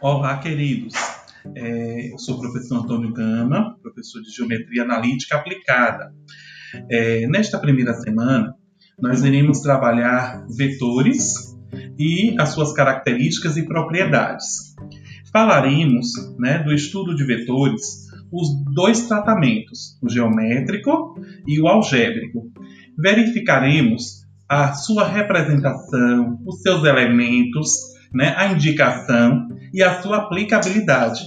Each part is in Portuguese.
Olá, queridos. É, eu sou o professor Antônio Gama, professor de Geometria Analítica Aplicada. É, nesta primeira semana, nós iremos trabalhar vetores e as suas características e propriedades. Falaremos né, do estudo de vetores, os dois tratamentos, o geométrico e o algébrico. Verificaremos a sua representação, os seus elementos, né, a indicação e a sua aplicabilidade.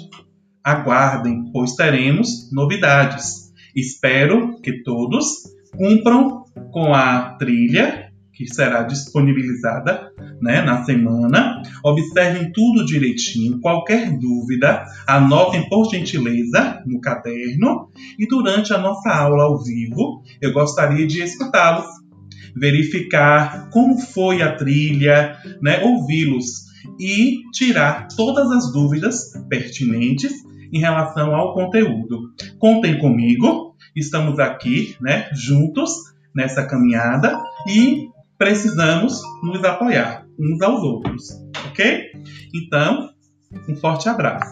Aguardem, pois teremos novidades. Espero que todos cumpram com a trilha que será disponibilizada né, na semana. Observem tudo direitinho. Qualquer dúvida, anotem por gentileza no caderno. E durante a nossa aula ao vivo, eu gostaria de escutá-los, verificar como foi a trilha, né, ouvi-los e tirar todas as dúvidas pertinentes em relação ao conteúdo. Contem comigo, estamos aqui, né, juntos nessa caminhada e precisamos nos apoiar uns aos outros, ok? Então, um forte abraço.